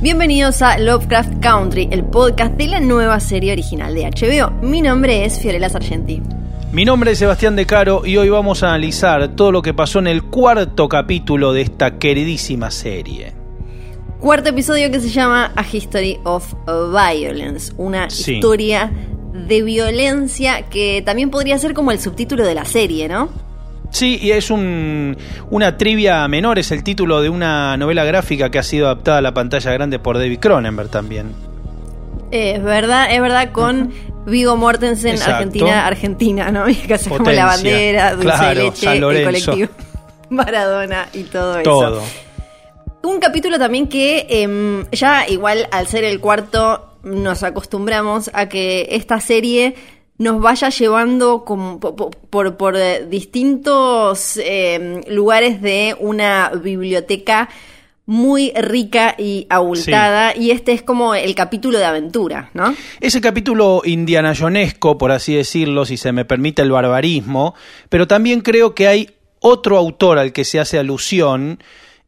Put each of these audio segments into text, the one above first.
Bienvenidos a Lovecraft Country, el podcast de la nueva serie original de HBO. Mi nombre es Fiorella Sargenti. Mi nombre es Sebastián De Caro y hoy vamos a analizar todo lo que pasó en el cuarto capítulo de esta queridísima serie. Cuarto episodio que se llama A History of Violence, una Sí. historia de violencia que también podría ser como el subtítulo de la serie, ¿no? Sí, y es un, una trivia menor, es el título de una novela gráfica que ha sido adaptada a la pantalla grande por David Cronenberg también. Es verdad, es verdad, con Vigo Mortensen, Exacto. Argentina, Argentina, ¿no? Que hace como la bandera, dulce Claro, de leche, San el colectivo Maradona y todo, eso. Un capítulo también que em, ya igual al ser el cuarto nos acostumbramos a que esta serie nos vaya llevando por, por, eh, distintos em, lugares de una biblioteca muy rica y abultada y este es como el capítulo de aventura, ¿no? Ese capítulo indianayonesco, por así decirlo, si se me permite el barbarismo, pero también creo que hay otro autor al que se hace alusión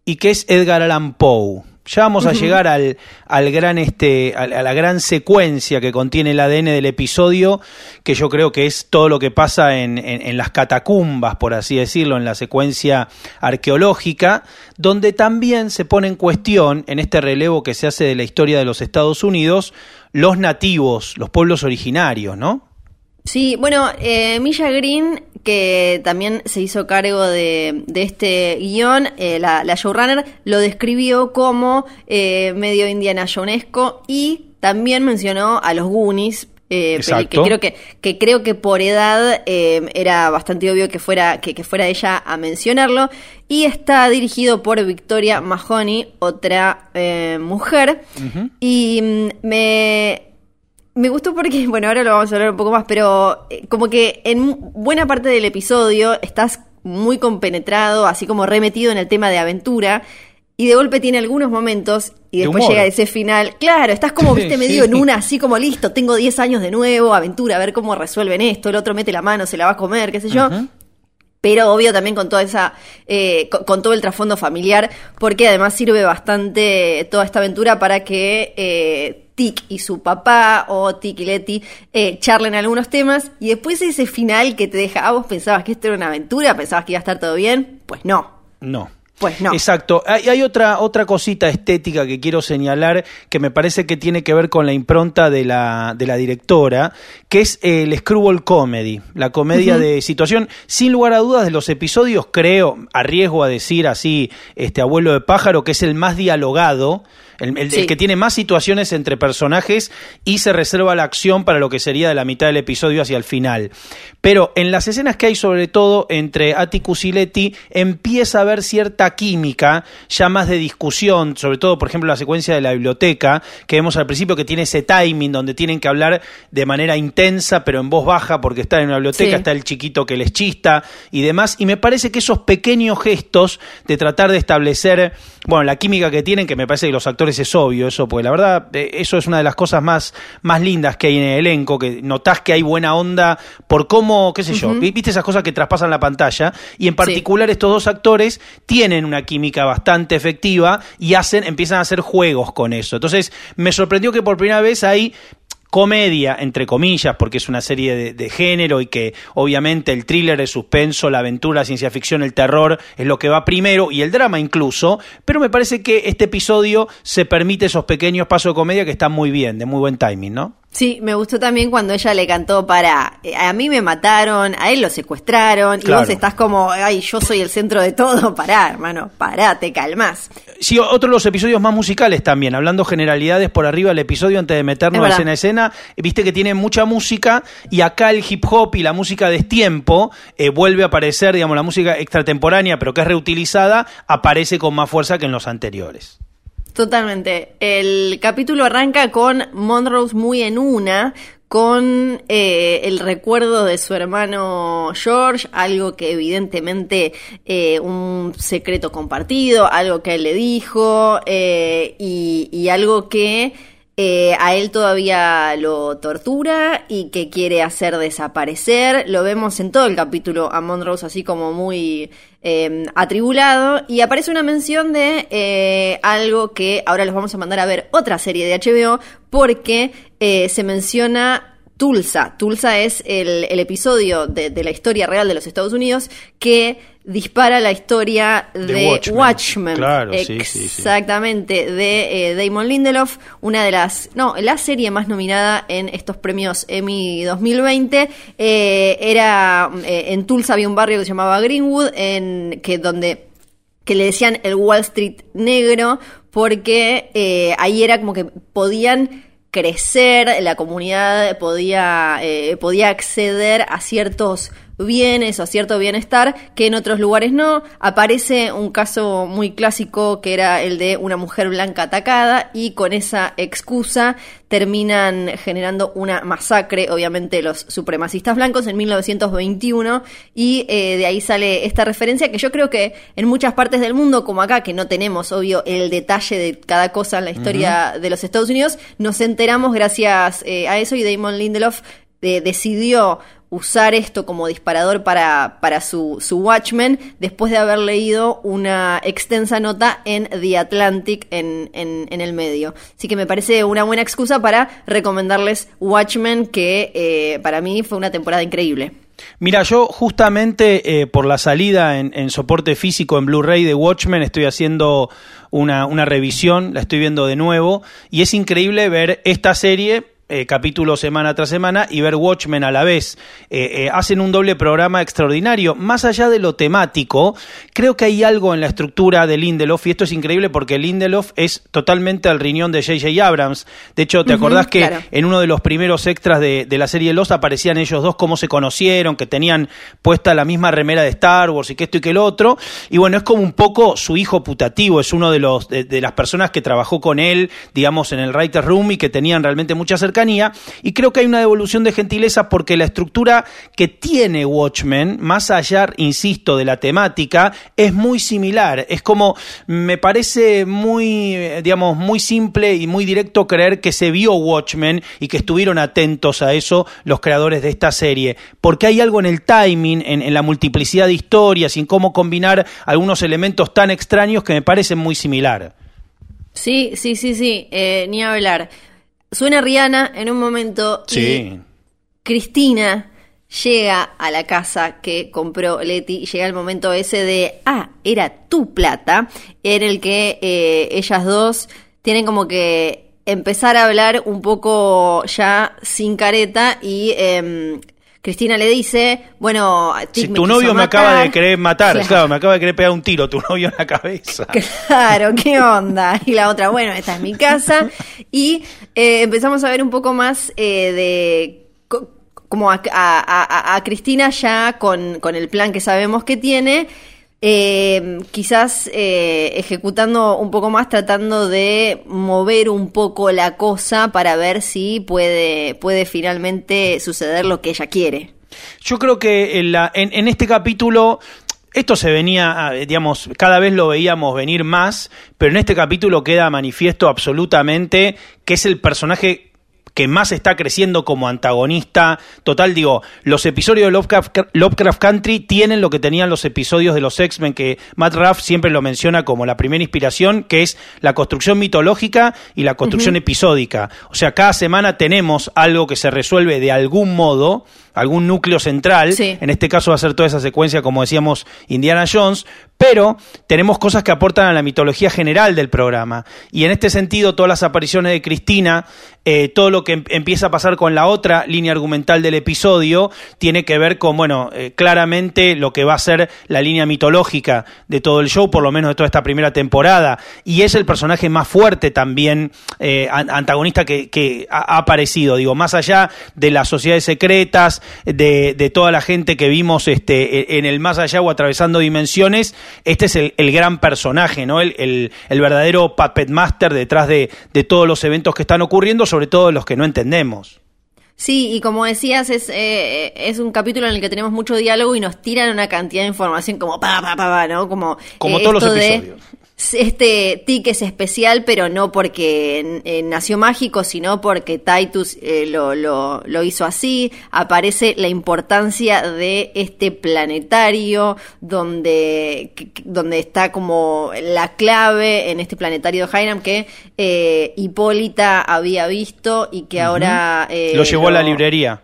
y que es Edgar Allan Poe. Ya vamos a llegar al, al gran este, a, la gran secuencia que contiene el ADN del episodio, que yo creo que es todo lo que pasa en, en- en las catacumbas, por así decirlo, en la secuencia arqueológica, donde también se pone en cuestión, en este relevo que se hace de la historia de los Estados Unidos, los nativos, los pueblos originarios, ¿no? Sí, bueno, eh, Milla Green, que también se hizo cargo de, de este guion, eh, la, la showrunner, lo describió como eh, medio Indiana Jonesco y también mencionó a los Goonies. eh, que creo que, que creo que por edad era bastante obvio que fuera, que, que fuera ella a mencionarlo. Y está dirigido por Victoria Mahoney, otra mujer. Y mm, me, me gustó porque, bueno, ahora lo vamos a hablar un poco más, pero eh, como que en buena parte del episodio estás muy compenetrado, así como remetido en el tema de aventura, y de golpe tiene algunos momentos y De después llega ese final. Claro, estás como, viste, medio Sí. en una, así como listo, tengo 10 años de nuevo, aventura, a ver cómo resuelven esto, el otro mete la mano, se la va a comer, qué sé yo. Pero obvio también con toda esa, eh, con, con todo el trasfondo familiar, porque además sirve bastante toda esta aventura para que eh, Tic y su papá o Tic y Letty eh, charlen algunos temas y después ese final que te deja, ah, vos pensabas que esto era una aventura, pensabas que iba a estar todo bien, pues no, No. pues no. Exacto. Hay, hay otra, otra cosita estética que quiero señalar que me parece que tiene que ver con la impronta de la, de la directora, que es el screwball comedy, la comedia de situación. Sin lugar a dudas, de los episodios, creo, arriesgo a decir así, este abuelo de pájaro, que es el más dialogado. El, el- el Sí. que tiene más situaciones entre personajes y se reserva la acción para lo que sería de la mitad del episodio hacia el final. Pero en las escenas que hay, sobre todo entre Atticus y Letty, empieza a haber cierta química, ya más de discusión, sobre todo, por ejemplo, la secuencia de la biblioteca, que vemos al principio que tiene ese timing donde tienen que hablar de manera intensa, pero en voz baja, porque están en una biblioteca, Sí. está el chiquito que les chista y demás. Y me parece que esos pequeños gestos de tratar de establecer, bueno, la química que tienen, que me parece que los actores es obvio eso, porque la verdad, eh, eso es una de las cosas más, más lindas que hay en el elenco, que notás que hay buena onda por cómo, qué sé yo, vi- viste esas cosas que traspasan la pantalla, y en particular estos dos actores tienen una química bastante efectiva y hacen, empiezan a hacer juegos con eso. Entonces, me sorprendió que por primera vez hay comedia, entre comillas, porque es una serie de, género y que obviamente el thriller, el suspenso, la aventura, la ciencia ficción, el terror es lo que va primero y el drama incluso, pero me parece que este episodio se permite esos pequeños pasos de comedia que están muy bien, de muy buen timing, ¿no? Sí, me gustó también cuando ella le cantó para eh, a mí me mataron, a él lo secuestraron Claro. y vos estás como, ay, yo soy el centro de todo, pará, hermano, pará, te calmas. Sí, otro de los episodios más musicales también, hablando generalidades por arriba del episodio antes de meternos Es escena a escena, eh, viste que tiene mucha música y acá el hip hop y la música de tiempo vuelve a aparecer, digamos, la música extratemporánea, pero que es reutilizada, aparece con más fuerza que en los anteriores. Totalmente. El capítulo arranca con Monrose muy en una, con eh, el recuerdo de su hermano George, algo que evidentemente eh, un secreto compartido, algo que él le dijo eh, y, y algo que eh, a él todavía lo tortura y que quiere hacer desaparecer. Lo vemos en todo el capítulo a Monrose así como muy eh, atribulado. Y aparece una mención de eh, algo que ahora los vamos a mandar a ver otra serie de HBO porque eh, se menciona Tulsa. Tulsa es el, el episodio de, de la historia real de los Estados Unidos que dispara la historia De de, Watchmen. Watchmen. Claro, sí, sí, sí. Exactamente, de eh, Damon Lindelof, una de las, no, la serie más nominada en estos premios Emmy 2020. Eh, era, eh, en Tulsa había un barrio que se llamaba Greenwood, en que donde que le decían el Wall Street negro, porque ahí era como que podían crecer, la comunidad podía, eh, podía acceder a ciertos bienes o cierto bienestar que en otros lugares no. Aparece un caso muy clásico que era el de una mujer blanca atacada y con esa excusa terminan generando una masacre, obviamente los supremacistas blancos en 1921 y eh, de ahí sale esta referencia que yo creo que en muchas partes del mundo, como acá, que no tenemos obvio el detalle de cada cosa en la historia de los Estados Unidos, nos enteramos gracias eh, a eso y Damon Lindelof decidió usar esto como disparador para, para su, su Watchmen después de haber leído una extensa nota en The Atlantic en, en, en el medio. Así que me parece una buena excusa para recomendarles Watchmen, que eh, para mí fue una temporada increíble. Mira, yo justamente eh, por la salida en, en soporte físico en Blu-ray de Watchmen estoy haciendo una, una revisión, la estoy viendo de nuevo y es increíble ver esta serie eh, capítulo semana tras semana y ver Watchmen a la vez. Eh, eh, hacen un doble programa extraordinario. Más allá de lo temático, creo que hay algo en la estructura de Lindelof, y esto es increíble porque Lindelof es totalmente al riñón de J.J. Abrams. De hecho, ¿te acordás que claro. en uno de los primeros extras de, de la serie Los aparecían ellos dos, cómo se conocieron, que tenían puesta la misma remera de Star Wars y que esto y que el otro? Y bueno, es como un poco su hijo putativo, es uno de, los, de, de las personas que trabajó con él, digamos, en el Writer's Room y que tenían realmente mucha cercanía. Y creo que hay una devolución de gentileza porque la estructura que tiene Watchmen, más allá, insisto, de la temática, es muy similar. Es como, me parece muy, eh, digamos, muy simple y muy directo creer que se vio Watchmen y que estuvieron atentos a eso los creadores de esta serie. Porque hay algo en el timing, en, la multiplicidad de historias en cómo combinar algunos elementos tan extraños que me parecen muy similar. Sí, sí, sí, sí, eh, ni hablar. Suena Rihanna en un momento y Sí. Cristina llega a la casa que compró Leti y llega el momento ese de, ah, era tu plata, en el que eh, ellas dos tienen como que empezar a hablar un poco ya sin careta y em, Cristina le dice, bueno, Si tu novio me acaba matar". de querer matar, Claro. claro, me acaba de querer pegar un tiro, tu novio en la cabeza. Claro, ¿qué onda? Y la otra, bueno, esta es mi casa. Y eh, empezamos a ver un poco más eh, de co- como a, a- a- a Cristina ya con, con el plan que sabemos que tiene, eh, quizás eh, ejecutando un poco más, tratando de mover un poco la cosa para ver si puede, puede finalmente suceder lo que ella quiere. Yo creo que en, la- en- en este capítulo esto se venía, digamos, cada vez lo veíamos venir más, pero en este capítulo queda manifiesto absolutamente que es el personaje que más está creciendo como antagonista. Total, digo, los episodios de Lovecraft, Lovecraft Country tienen lo que tenían los episodios de los X-Men, que Matt Ruff siempre lo menciona como la primera inspiración, que es la construcción mitológica y la construcción episódica. O sea, cada semana tenemos algo que se resuelve de algún modo, algún núcleo central. Sí. En este caso va a ser toda esa secuencia, como decíamos, Indiana Jones, pero tenemos cosas que aportan a la mitología general del programa. Y en este sentido, todas las apariciones de Cristina, eh, todo lo que em- empieza a pasar con la otra línea argumental del episodio, tiene que ver con, bueno, eh, claramente lo que va a ser la línea mitológica de todo el show, por lo menos de toda esta primera temporada. Y es el personaje más fuerte también, eh, an- antagonista que, ha aparecido, digo, más allá de las sociedades secretas, de, de toda la gente que vimos este, e- en el más allá o atravesando dimensiones, este es el, el gran personaje, ¿no? El, el- el verdadero puppet master detrás de, de todos los eventos que están ocurriendo, sobre todo los que no entendemos. Sí, y como decías, es, eh, es un capítulo en el que tenemos mucho diálogo y nos tiran una cantidad de información como pa, pa, pa, pa, ¿no? Como, Como eh, todos los de- episodios. Este tic es especial, pero no porque eh, nació mágico, sino porque Titus eh, lo, lo, lo hizo así. Aparece la importancia de este planetario, donde, donde está como la clave en este planetario de que eh, Hipólita había visto y que ahora... eh, lo llevó a la librería.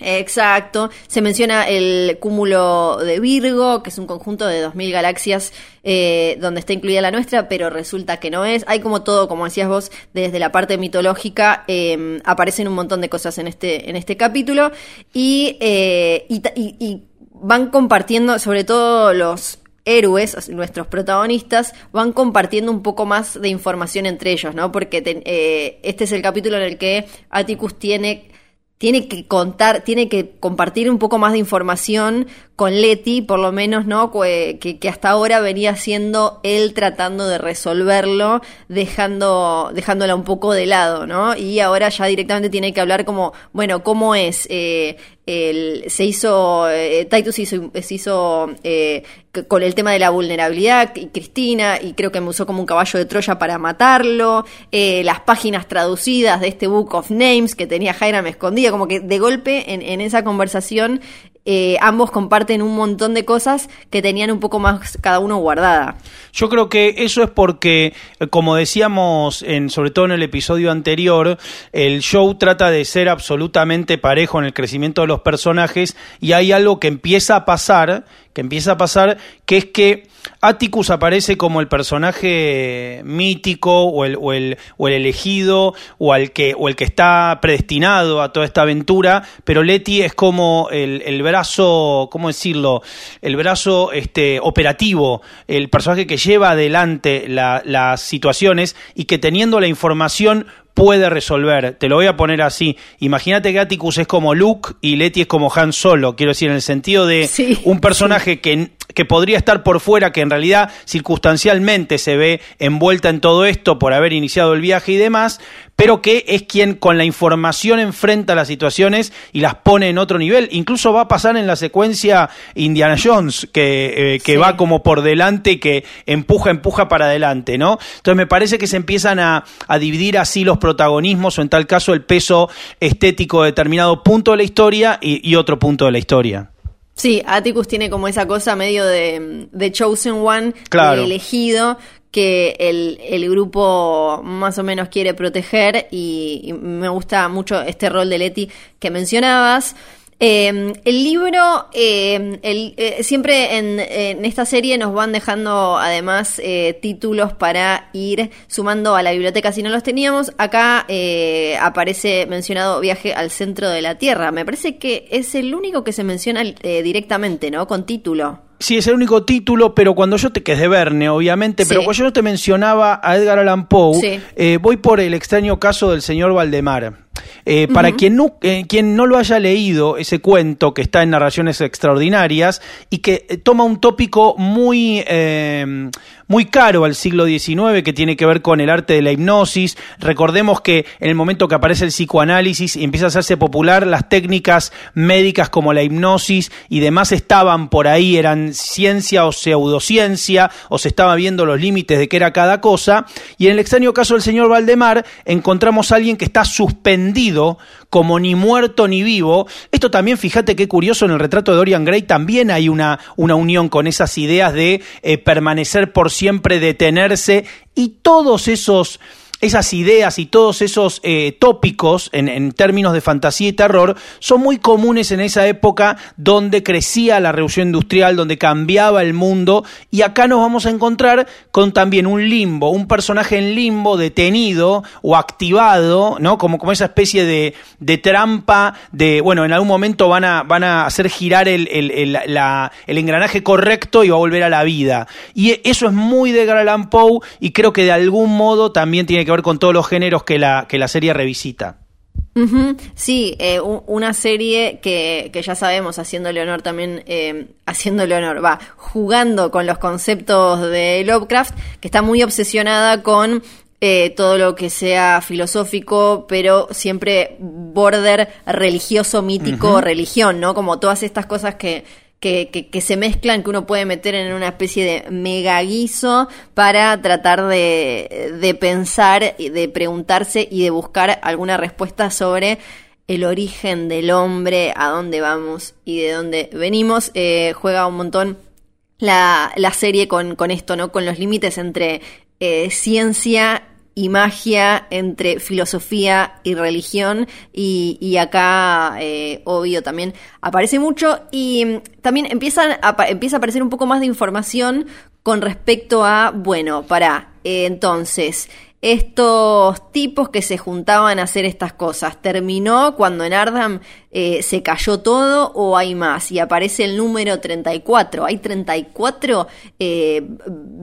Exacto. Se menciona el cúmulo de Virgo, que es un conjunto de 2.000 galaxias eh, donde está incluida la nuestra, pero resulta que no es. Hay como todo, como decías vos, desde la parte mitológica, eh, aparecen un montón de cosas en este, en este capítulo y, eh, y, van compartiendo, sobre todo los héroes, nuestros protagonistas, van compartiendo un poco más de información entre ellos, ¿no? Porque eh, este es el capítulo en el que Atticus tiene tiene que contar, tiene que compartir un poco más de información con Leti, por lo menos, ¿no? Que, hasta ahora venía siendo él tratando de resolverlo, dejando, dejándola un poco de lado, ¿no? Y ahora ya directamente tiene que hablar como, bueno, ¿cómo es? Eh, el- se hizo, eh, Titus hizo, se hizo eh, con el tema de la vulnerabilidad y Cristina, y creo que me usó como un caballo de Troya para matarlo, eh, las páginas traducidas de este Book of Names que tenía Hiram escondida, como que de golpe en, en esa conversación eh, ambos comparten un montón de cosas que tenían un poco más cada uno guardada. Yo creo que eso es porque, eh, como decíamos, en, sobre todo en el episodio anterior, el show trata de ser absolutamente parejo en el crecimiento de los personajes y hay algo que empieza a pasar, que empieza a pasar, que es que Atticus aparece como el personaje mítico o el, o el, o el elegido o, al que, o el que está predestinado a toda esta aventura, pero Letty es como el, el brazo, ¿cómo decirlo? El brazo este, operativo, el personaje que lleva adelante la- las situaciones y que teniendo la información puede resolver. Te lo voy a poner así. Imagínate que Atticus es como Luke y Letty es como Han Solo. Quiero decir, en el sentido de Sí, un personaje que, que podría estar por fuera, que en realidad circunstancialmente se ve envuelta en todo esto por haber iniciado el viaje y demás, pero que es quien con la información enfrenta las situaciones y las pone en otro nivel. Incluso va a pasar en la secuencia Indiana Jones, que, eh, que Sí. va como por delante y que empuja, empuja para adelante, ¿no? Entonces me parece que se empiezan a, a dividir así los protagonismos o en tal caso el peso estético de determinado punto de la historia y, y otro punto de la historia. Sí, Atticus tiene como esa cosa medio de, de Chosen One, Claro. de elegido, que el, el grupo más o menos quiere proteger y, y me gusta mucho este rol de Leti que mencionabas. Eh, el libro, eh, el- eh, siempre en, en esta serie nos van dejando además eh, títulos para ir sumando a la biblioteca si no los teníamos. Acá eh, aparece mencionado Viaje al centro de la Tierra. Me parece que es el único que se menciona eh, directamente, ¿no? Con título. Sí, es el único título, pero cuando yo te, que es de Verne, obviamente, Sí. pero cuando yo te mencionaba a Edgar Allan Poe, Sí. eh, voy por el extraño caso del señor Valdemar. Eh, Para quien, no, eh, quien no lo haya leído, ese cuento que está en Narraciones Extraordinarias y que eh, toma un tópico muy, eh, muy caro al siglo XIX, que tiene que ver con el arte de la hipnosis. Recordemos que en el momento que aparece el psicoanálisis y empieza a hacerse popular, las técnicas médicas como la hipnosis y demás estaban por ahí, eran ciencia o pseudociencia, o se estaba viendo los límites de qué era cada cosa. Y en el extraño caso del señor Valdemar, encontramos a alguien que está suspendido como ni muerto ni vivo. Esto también, fíjate qué curioso, en el retrato de Dorian Gray también hay una, una unión con esas ideas de eh, permanecer por siempre, detenerse, y todos esos esas ideas y todos esos eh, tópicos en, en, términos de fantasía y terror son muy comunes en esa época donde crecía la revolución industrial, donde cambiaba el mundo y acá nos vamos a encontrar con también un limbo, un personaje en limbo detenido o activado, ¿no? Como, como esa especie de, de trampa de, bueno, en algún momento van a, van a hacer girar el, el, engranaje correcto y va a volver a la vida. Y eso es muy de Garland Poe y creo que de algún modo también tiene que ver con todos los géneros que la, que la serie revisita. Sí, eh, una serie que, que, ya sabemos, haciéndole honor también, eh, haciéndole honor, va, jugando con los conceptos de Lovecraft, que está muy obsesionada con eh, todo lo que sea filosófico, pero siempre border religioso, mítico, religión, ¿no? Como todas estas cosas que que, que, que, se mezclan, que uno puede meter en una especie de mega guiso para tratar de, de pensar, de preguntarse y de buscar alguna respuesta sobre el origen del hombre, a dónde vamos y de dónde venimos. Eh, juega un montón la, la serie con, con, esto, ¿no? Con los límites entre eh, ciencia y magia entre filosofía y religión y, y acá eh, obvio también aparece mucho y también empiezan a, empieza a aparecer un poco más de información con respecto a bueno para eh, entonces estos tipos que se juntaban a hacer estas cosas. ¿Terminó cuando en Ardham eh, se cayó todo o hay más? Y aparece el número 34. ¿Hay 34 eh,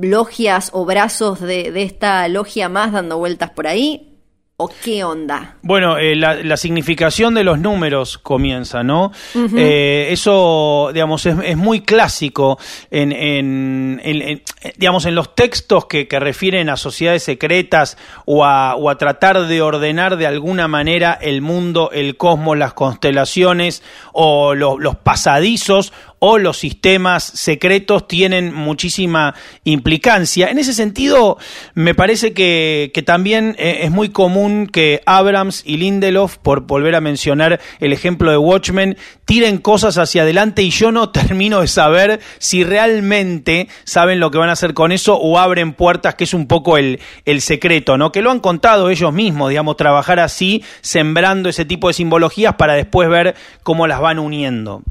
logias o brazos de, de esta logia más dando vueltas por ahí? ¿O qué onda? Bueno, eh, la, la, significación de los números comienza, ¿no? Uh -huh. eh, eso, digamos, es, es, muy clásico en, en, en, en, digamos, en los textos que, que, refieren a sociedades secretas o a, o a tratar de ordenar de alguna manera el mundo, el cosmos, las constelaciones o lo, los pasadizos o los sistemas secretos tienen muchísima implicancia. En ese sentido, me parece que, también eh, es muy común que Abrams y Lindelof, por volver a mencionar el ejemplo de Watchmen, tiren cosas hacia adelante y yo no termino de saber si realmente saben lo que van a hacer con eso o abren puertas, que es un poco el, el secreto, ¿no? Que lo han contado ellos mismos, digamos, trabajar así, sembrando ese tipo de simbologías para después ver cómo las van uniendo.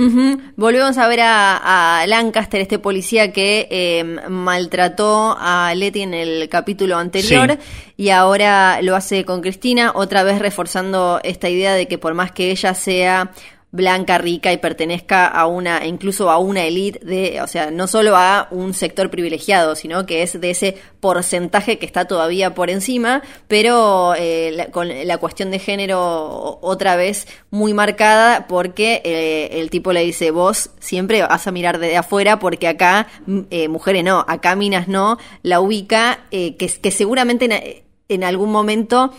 Uh -huh. Volvemos a ver a, a, Lancaster, este policía que eh, maltrató a Letty en el capítulo anterior sí. y ahora lo hace con Cristina, otra vez reforzando esta idea de que por más que ella sea blanca, rica y pertenezca a una, incluso a una élite de, o sea, no solo a un sector privilegiado, sino que es de ese porcentaje que está todavía por encima, pero eh, con la cuestión de género otra vez muy marcada porque eh, el tipo le dice, vos siempre vas a mirar desde afuera porque acá eh, mujeres no, acá minas no, la ubica, que, que seguramente en, en algún momento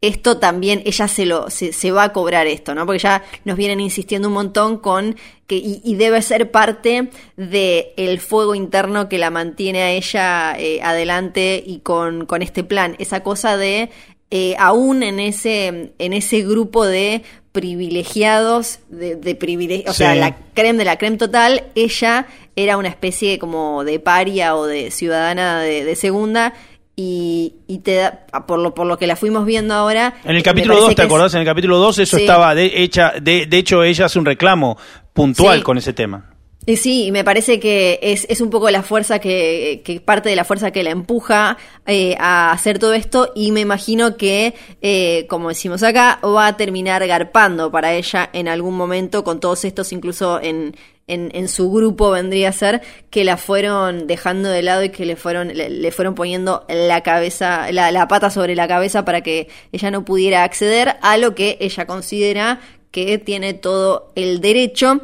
esto también ella se lo se, se, va a cobrar esto, ¿no? Porque ya nos vienen insistiendo un montón con que y, y debe ser parte de el fuego interno que la mantiene a ella eh, adelante y con, con este plan, esa cosa de eh, aún en ese en ese grupo de privilegiados de, de privilegios, sí. o sea, la creme de la creme total, ella era una especie como de paria o de ciudadana de, de segunda y, y, te da, por lo, por lo que la fuimos viendo ahora. En el capítulo 2, ¿te acordás? Es... En el capítulo 2 eso sí. estaba de, hecha, de, de, hecho ella hace un reclamo puntual sí. con ese tema. Y sí, me parece que es, es un poco la fuerza que, que, parte de la fuerza que la empuja eh, a hacer todo esto y me imagino que, eh, como decimos acá, va a terminar garpando para ella en algún momento con todos estos, incluso en, en, en, su grupo vendría a ser que la fueron dejando de lado y que le fueron le, le fueron poniendo la cabeza la, la, pata sobre la cabeza para que ella no pudiera acceder a lo que ella considera que tiene todo el derecho.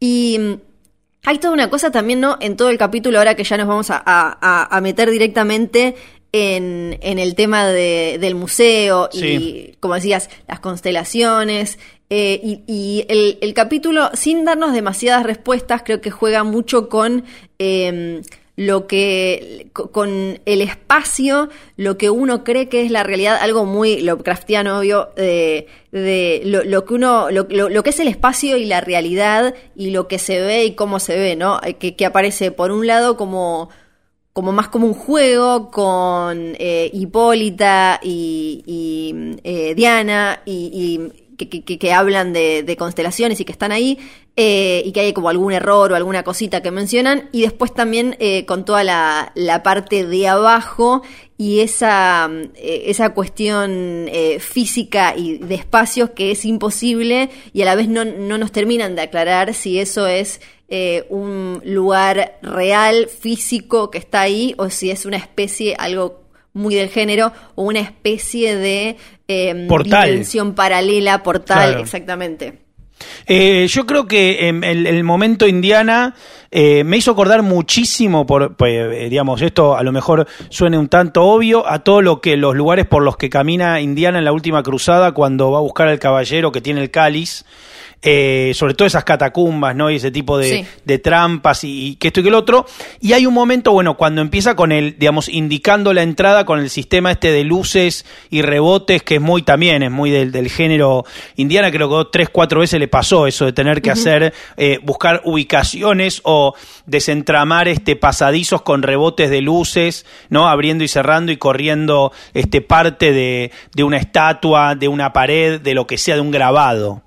Y hay toda una cosa también no en todo el capítulo ahora que ya nos vamos a, a, a meter directamente en, en, el tema de, del museo y, como decías, las constelaciones, eh, y, y el, el, capítulo, sin darnos demasiadas respuestas, creo que juega mucho con eh, lo que, con el espacio, lo que uno cree que es la realidad, algo muy Lovecraftiano, obvio, de, de lo, lo, que uno, lo, lo, lo, que es el espacio y la realidad y lo que se ve y cómo se ve, ¿no? Que, que aparece por un lado como como más como un juego con eh, Hipólita y, y, eh, Diana y, y que, que, hablan de, constelaciones y que están ahí eh, y que hay como algún error o alguna cosita que mencionan. Y después también eh, con toda la, parte de abajo y esa, eh, esa cuestión física y de espacios que es imposible y a la vez no, no nos terminan de aclarar si eso es un lugar real, físico que está ahí o si es una especie, algo muy del género, o una especie de eh, dimensión paralela, portal, claro. exactamente. Eh, yo creo que en el, el, momento Indiana eh, me hizo acordar muchísimo, por, pues, digamos, esto a lo mejor suene un tanto obvio, a todo lo que los lugares por los que camina Indiana en la última cruzada cuando va a buscar al caballero que tiene el cáliz. Eh, sobre todo esas catacumbas, ¿no? Y ese tipo de, sí. de trampas y, y, que esto y que el otro. Y hay un momento, bueno, cuando empieza con el, digamos, indicando la entrada con el sistema este de luces y rebotes, que es muy también, es muy del, del género indiana, creo que tres, cuatro veces le pasó eso de tener que uh -huh. hacer, eh, buscar ubicaciones o desentramar este pasadizos con rebotes de luces, ¿no? Abriendo y cerrando y corriendo este parte de, de una estatua, de una pared, de lo que sea, de un grabado.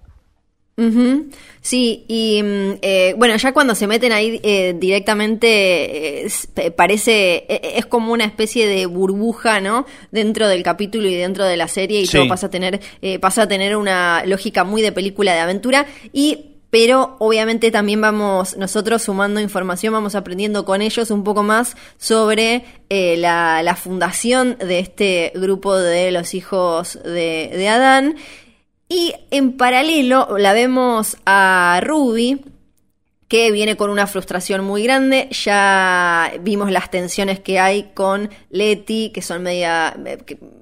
Uh -huh. Sí, y eh, bueno, ya cuando se meten ahí eh, directamente eh, parece, es como una especie de burbuja, ¿no? Dentro del capítulo y dentro de la serie y sí. todo pasa a tener, eh, pasa a tener una lógica muy de película de aventura y pero obviamente también vamos nosotros sumando información, vamos aprendiendo con ellos un poco más sobre eh, la, la, fundación de este grupo de los hijos de, de Adán y en paralelo la vemos a Ruby, que viene con una frustración muy grande. Ya vimos las tensiones que hay con Leti, que son media,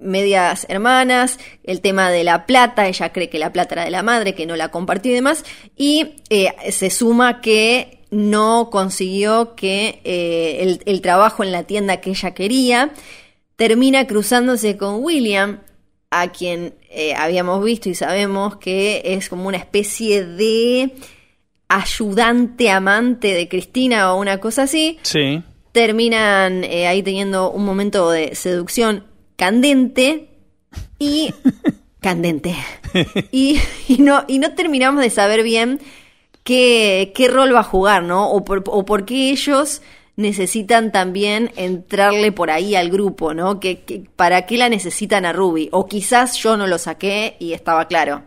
medias hermanas, el tema de la plata, ella cree que la plata era de la madre, que no la compartió y demás, y eh, se suma que no consiguió que eh, el, el trabajo en la tienda que ella quería, termina cruzándose con William, a quien eh, habíamos visto y sabemos que es como una especie de ayudante amante de Cristina o una cosa así. Sí. Terminan eh, ahí teniendo un momento de seducción candente y candente. y, y, no, y no terminamos de saber bien qué, qué rol va a jugar, ¿no? O por, o por qué ellos necesitan también entrarle por ahí al grupo, ¿no? Que, ¿Para qué la necesitan a Ruby? O quizás yo no lo saqué y estaba claro.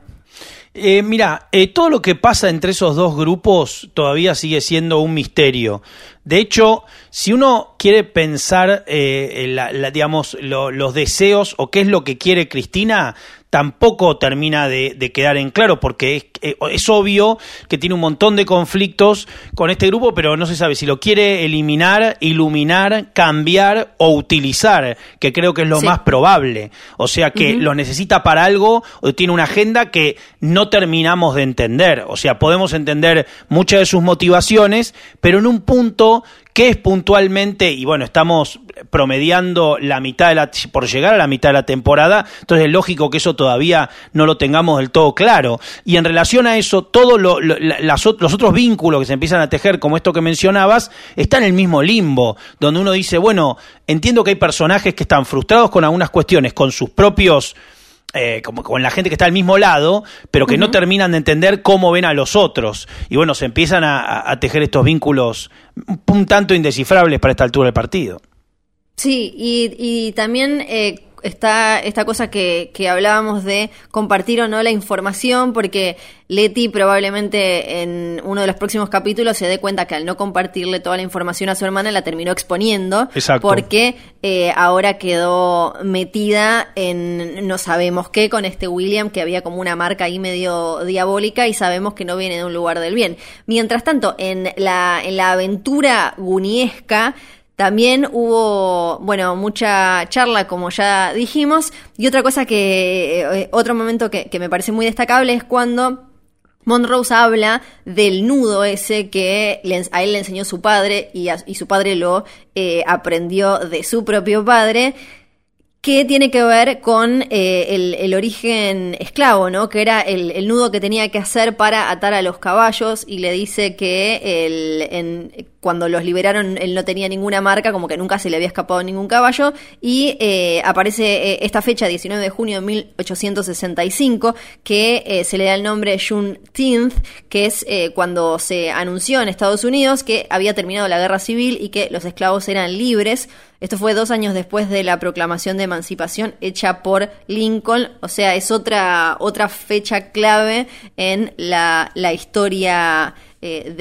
Eh, mira, eh, todo lo que pasa entre esos dos grupos todavía sigue siendo un misterio. De hecho, si uno quiere pensar, eh, la, la, digamos, lo, los deseos o qué es lo que quiere Cristina, tampoco termina de, de quedar en claro, porque es, eh, es, obvio que tiene un montón de conflictos con este grupo, pero no se sabe si lo quiere eliminar, iluminar, cambiar o utilizar, que creo que es lo sí. más probable. O sea que uh -huh. los necesita para algo o tiene una agenda que no terminamos de entender. O sea, podemos entender muchas de sus motivaciones, pero en un punto ¿Qué es puntualmente? Y bueno, estamos promediando la mitad de la, por llegar a la mitad de la temporada, entonces es lógico que eso todavía no lo tengamos del todo claro. Y en relación a eso, todos lo, los otros vínculos que se empiezan a tejer, como esto que mencionabas, están en el mismo limbo, donde uno dice, bueno, entiendo que hay personajes que están frustrados con algunas cuestiones, con sus propios eh, como con la gente que está al mismo lado, pero que uh -huh. no terminan de entender cómo ven a los otros. Y bueno, se empiezan a, a tejer estos vínculos un tanto indescifrables para esta altura del partido. Sí, y, y también eh, está esta cosa que, que hablábamos de compartir o no la información, porque Leti probablemente en uno de los próximos capítulos se dé cuenta que al no compartirle toda la información a su hermana la terminó exponiendo, Exacto. porque eh, ahora quedó metida en no sabemos qué con este William que había como una marca ahí medio diabólica y sabemos que no viene de un lugar del bien. Mientras tanto, en la, en la aventura guniesca, también hubo, bueno, mucha charla, como ya dijimos, y otra cosa que, eh, otro momento que, que, me parece muy destacable es cuando Monrose habla del nudo ese que a él le enseñó su padre y su padre lo eh, aprendió de su propio padre que tiene que ver con eh, el, origen esclavo, ¿no? Que era el, nudo que tenía que hacer para atar a los caballos y le dice que en, cuando los liberaron él no tenía ninguna marca, como que nunca se le había escapado ningún caballo, y eh, aparece eh, esta fecha, 19 de junio de 1865, que eh, se le da el nombre Juneteenth, que es cuando se anunció en Estados Unidos que había terminado la guerra civil y que los esclavos eran libres. Esto fue dos años después de la proclamación de emancipación hecha por Lincoln, o sea, es otra, otra fecha clave en la, la historia eh,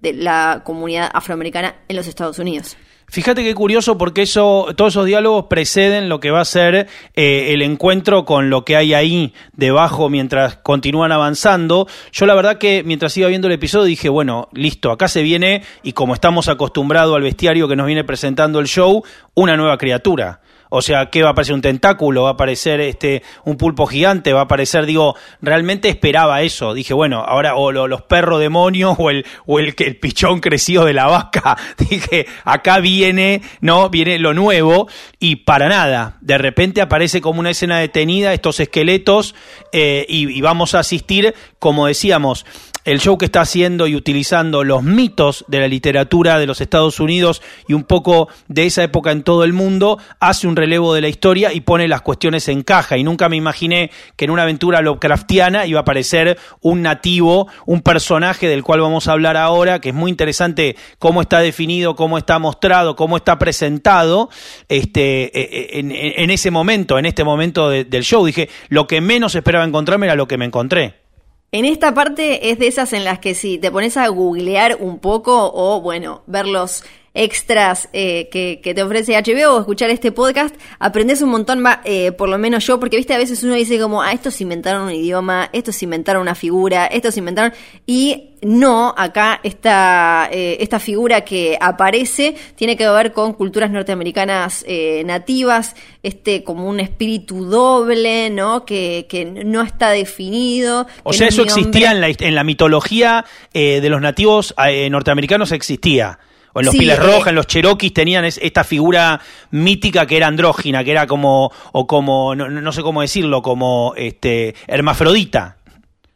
de, la comunidad afroamericana en los Estados Unidos. Fíjate qué curioso porque eso, todos esos diálogos preceden lo que va a ser eh, el encuentro con lo que hay ahí debajo mientras continúan avanzando. Yo la verdad que mientras iba viendo el episodio dije, bueno, listo, acá se viene y como estamos acostumbrados al bestiario que nos viene presentando el show, una nueva criatura. O sea, ¿qué va a aparecer un tentáculo? ¿Va a aparecer este un pulpo gigante? ¿Va a aparecer, digo, realmente esperaba eso? Dije, bueno, ahora o los perros demonios o el, o el, el pichón crecido de la vaca. Dije, acá viene, ¿no? Viene lo nuevo y para nada. De repente aparece como una escena detenida estos esqueletos eh, y vamos a asistir, como decíamos, el show que está haciendo y utilizando los mitos de la literatura de los Estados Unidos y un poco de esa época en todo el mundo, hace un relevo de la historia y pone las cuestiones en caja. Y nunca me imaginé que en una aventura Lovecraftiana iba a aparecer un nativo, un personaje del cual vamos a hablar ahora, que es muy interesante cómo está definido, cómo está mostrado, cómo está presentado este, e, e, en, ese momento, en este momento del show. Dije, lo que menos esperaba encontrarme era lo que me encontré. En esta parte es de esas en las que si te pones a googlear un poco o, bueno, ver los extras eh, que, te ofrece HBO o escuchar este podcast, aprendes un montón, eh, por lo menos yo, porque viste, a veces uno dice como, ah, estos inventaron un idioma, estos inventaron una figura, estos inventaron... Y no, acá esta, eh, esta figura que aparece tiene que ver con culturas norteamericanas eh, nativas, este como un espíritu doble, ¿no? Que, que no está definido. O sea, eso existía en la, en la mitología eh, de los nativos norteamericanos, existía. O en los Piles Rojas, en los Cherokees tenían esta figura mítica que era andrógina, que era como, o como, no, no sé cómo decirlo, como este hermafrodita.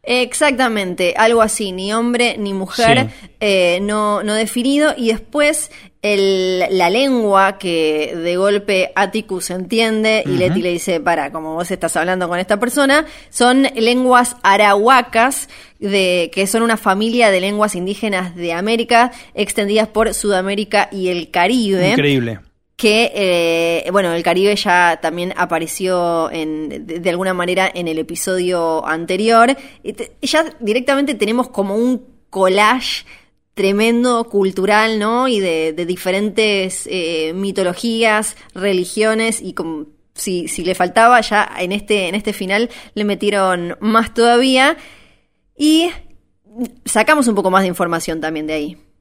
Exactamente, algo así, ni hombre ni mujer eh, no, no definido. Y después el, la lengua que de golpe Atticus entiende y Leti le dice, para, como vos estás hablando con esta persona, son lenguas arahuacas, de, que son una familia de lenguas indígenas de América extendidas por Sudamérica y el Caribe. Increíble que, eh, bueno, el Caribe ya también apareció en, de, alguna manera en el episodio anterior. Ya directamente tenemos como un collage tremendo cultural, ¿no? Y de, diferentes eh, mitologías, religiones y si, si le faltaba ya en este, en este final le metieron más todavía y sacamos un poco más de información también de ahí.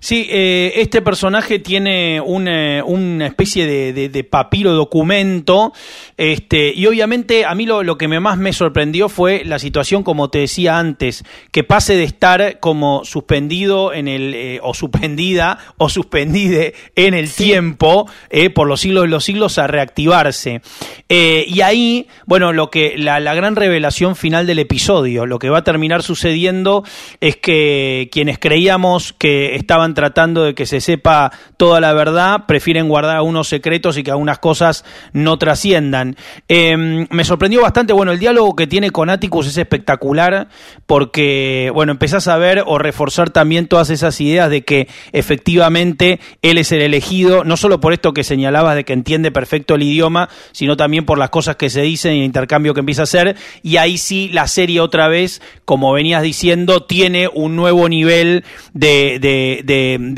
Sí, eh, este personaje tiene una, una especie de, de, papiro documento, este, y obviamente a mí lo, lo, que me más me sorprendió fue la situación, como te decía antes, que pase de estar como suspendido en el, eh, o suspendida, o suspendide en el tiempo, eh, por los siglos de los siglos, a reactivarse. y ahí, bueno, lo que, la, la gran revelación final del episodio, lo que va a terminar sucediendo es que quienes creíamos que estaban tratando de que se sepa toda la verdad, prefieren guardar algunos secretos y que algunas cosas no trasciendan. Em, me sorprendió bastante, bueno, el diálogo que tiene con Atticus es espectacular porque, bueno, empezás a ver o reforzar también todas esas ideas de que efectivamente él es el elegido, no solo por esto que señalabas de que entiende perfecto el idioma, sino también por las cosas que se dicen y el intercambio que empieza a hacer. Y ahí sí la serie otra vez, como venías diciendo, tiene un nuevo nivel de,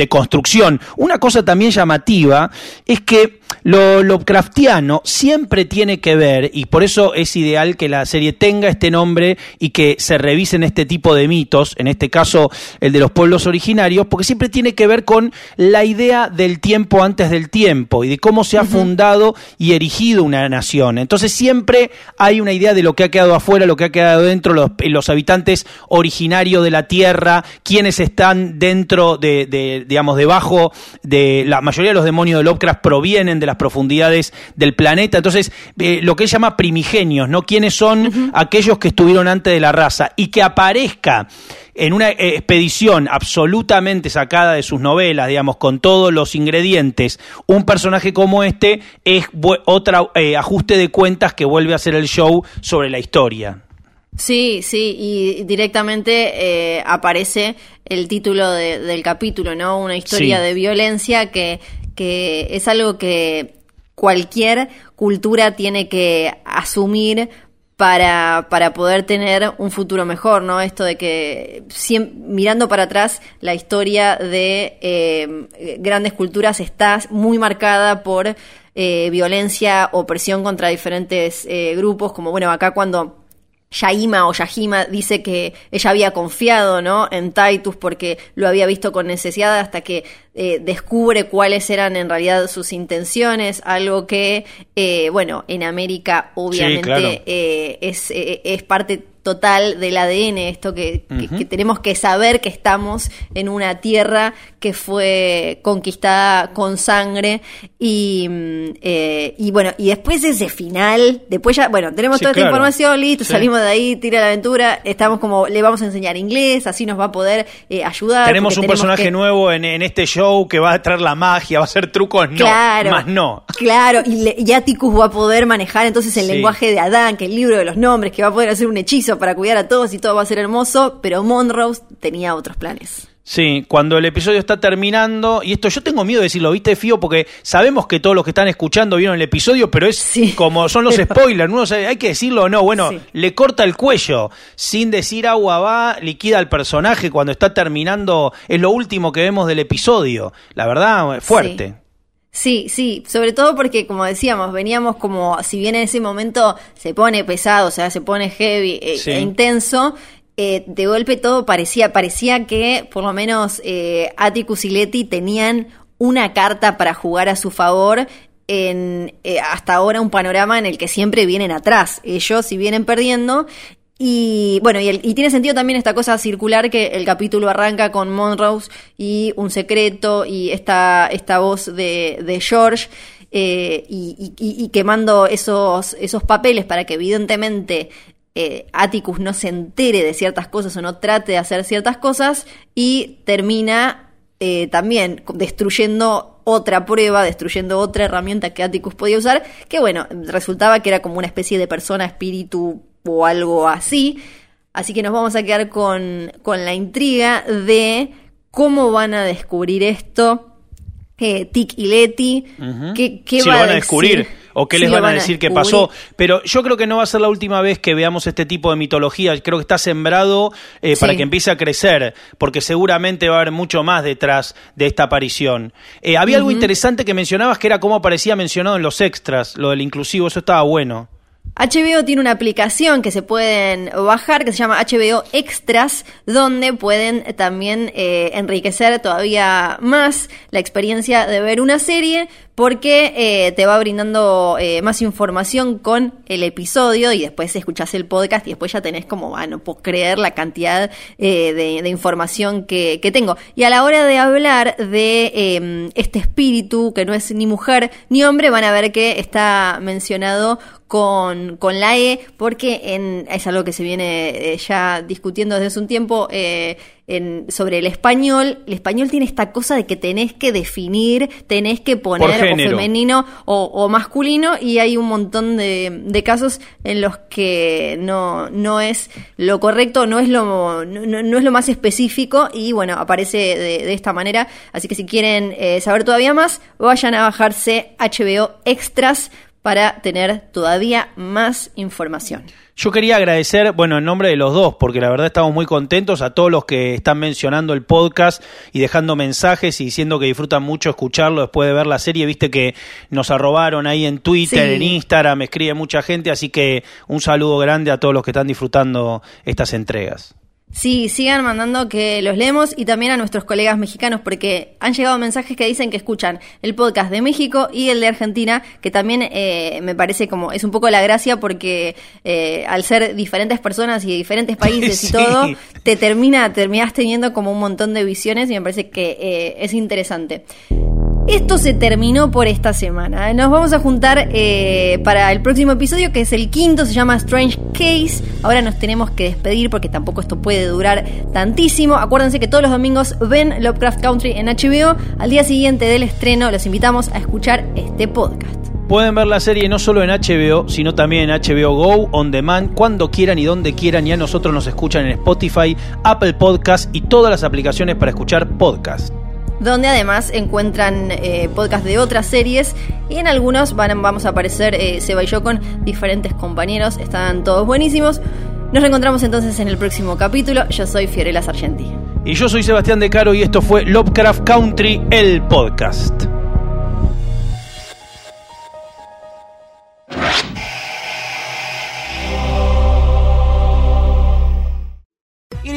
construcción. Una cosa también llamativa es que lo Lovecraftiano siempre tiene que ver, y por eso es ideal que la serie tenga este nombre y que se revisen este tipo de mitos, en este caso el de los pueblos originarios, porque siempre tiene que ver con la idea del tiempo antes del tiempo y de cómo se ha fundado y erigido una nación. Entonces siempre hay una idea de lo que ha quedado afuera, lo que ha quedado dentro, los, los habitantes originarios de la tierra, quienes están dentro de, de, digamos, debajo de la mayoría de los demonios de Lovecraft provienen de las profundidades del planeta. Entonces, eh, lo que él llama primigenios, ¿no? ¿Quiénes son aquellos que estuvieron antes de la raza? Y que aparezca en una eh, expedición absolutamente sacada de sus novelas, digamos, con todos los ingredientes, un personaje como este es otro eh, ajuste de cuentas que vuelve a hacer el show sobre la historia. Sí, sí, y directamente eh, aparece el título del capítulo, ¿no? Una historia de violencia que, que es algo que cualquier cultura tiene que asumir para, para poder tener un futuro mejor, ¿no? Esto de que mirando para atrás la historia de eh, grandes culturas está muy marcada por eh, violencia, opresión contra diferentes eh, grupos, como bueno, acá cuando Yaima o Yahima dice que ella había confiado ¿no? en Titus porque lo había visto con necesidad hasta que eh, descubre cuáles eran en realidad sus intenciones, algo que, eh, bueno, en América obviamente eh, es, es parte total del ADN, esto que, tenemos que saber que estamos en una tierra que fue conquistada con sangre y, mm, eh, y bueno, y después ese final, después ya, bueno, tenemos toda esta información, listo, salimos de ahí, tira la aventura, estamos como, le vamos a enseñar inglés, así nos va a poder eh, ayudar. Tenemos un personaje nuevo en, este show que va a traer la magia, va a hacer trucos, no, claro, más no. Claro, y, Atticus va a poder manejar entonces el lenguaje de Adán, que el libro de los nombres, que va a poder hacer un hechizo para cuidar a todos y todo va a ser hermoso, pero Monrose tenía otros planes. Sí, cuando el episodio está terminando, y esto yo tengo miedo de decirlo, ¿viste, Fío? Porque sabemos que todos los que están escuchando vieron el episodio, pero es como son los spoilers, ¿no? hay que decirlo o no. Bueno, le corta el cuello, sin decir agua va, liquida al personaje cuando está terminando, es lo último que vemos del episodio. La verdad, fuerte. Sí, sí, sobre todo porque como decíamos, veníamos como, si bien en ese momento se pone pesado, o sea, se pone heavy eh, e, intenso, eh, de golpe todo parecía, parecía que por lo menos eh, Atticus y tenían una carta para jugar a su favor en eh, hasta ahora un panorama en el que siempre vienen atrás. Ellos si vienen perdiendo y bueno, y, tiene sentido también esta cosa circular que el capítulo arranca con Monrose y un secreto y esta, esta voz de, de George eh, y, quemando esos, esos papeles para que evidentemente eh, Atticus no se entere de ciertas cosas o no trate de hacer ciertas cosas y termina eh, también destruyendo otra prueba, destruyendo otra herramienta que Atticus podía usar, que bueno, resultaba que era como una especie de persona espíritu o algo así. Así que nos vamos a quedar con, con la intriga de cómo van a descubrir esto. Eh, Tic y Leti, ¿qué, lo van a, descubrir o qué les van, a decir que pasó. Pero yo creo que no va a ser la última vez que veamos este tipo de mitología. Creo que está sembrado eh, para que empiece a crecer, porque seguramente va a haber mucho más detrás de esta aparición. Eh, había algo interesante que mencionabas que era cómo aparecía mencionado en los extras, lo del inclusivo, eso estaba bueno. HBO tiene una aplicación que se pueden bajar que se llama HBO Extras, donde pueden también eh, enriquecer todavía más la experiencia de ver una serie, porque eh, te va brindando eh, más información con el episodio y después escuchás el podcast y después ya tenés como, bueno, puedo creer la cantidad de, información que, que, tengo. Y a la hora de hablar de em, este espíritu, que no es ni mujer ni hombre, van a ver que está mencionado con, con la E, porque en, es algo que se viene eh, ya discutiendo desde hace un tiempo eh, en, sobre el español. El español tiene esta cosa de que tenés que definir, tenés que poner o femenino o, masculino, y hay un montón de, de, casos en los que no, no es lo correcto, no es lo, no, es lo más específico, y bueno, aparece de, esta manera. Así que si quieren eh, saber todavía más, vayan a bajarse HBO Extras para tener todavía más información. Yo quería agradecer, bueno, en nombre de los dos, porque la verdad estamos muy contentos a todos los que están mencionando el podcast y dejando mensajes y diciendo que disfrutan mucho escucharlo después de ver la serie. Viste que nos arrobaron ahí en Twitter, en Instagram, me escribe mucha gente, así que un saludo grande a todos los que están disfrutando estas entregas. Sí, sigan mandando que los leemos y también a nuestros colegas mexicanos porque han llegado mensajes que dicen que escuchan el podcast de México y el de Argentina, que también eh, me parece como es un poco la gracia porque eh, al ser diferentes personas y de diferentes países Sí. y todo, te termina, terminas teniendo como un montón de visiones y me parece que eh, es interesante. Esto se terminó por esta semana. Nos vamos a juntar eh, para el próximo episodio, que es el quinto, se llama Strange Case. Ahora nos tenemos que despedir porque tampoco esto puede durar tantísimo. Acuérdense que todos los domingos ven Lovecraft Country en HBO. Al día siguiente del estreno los invitamos a escuchar este podcast. Pueden ver la serie no solo en HBO, sino también en HBO Go, On Demand, cuando quieran y donde quieran. Y a nosotros nos escuchan en Spotify, Apple Podcast y todas las aplicaciones para escuchar podcast. Donde además encuentran eh, podcasts de otras series y en algunos van, vamos a aparecer eh, Seba y yo con diferentes compañeros, están todos buenísimos. Nos reencontramos entonces en el próximo capítulo. Yo soy Fiorella Sargenti. Y yo soy Sebastián De Caro y esto fue Lovecraft Country, el podcast.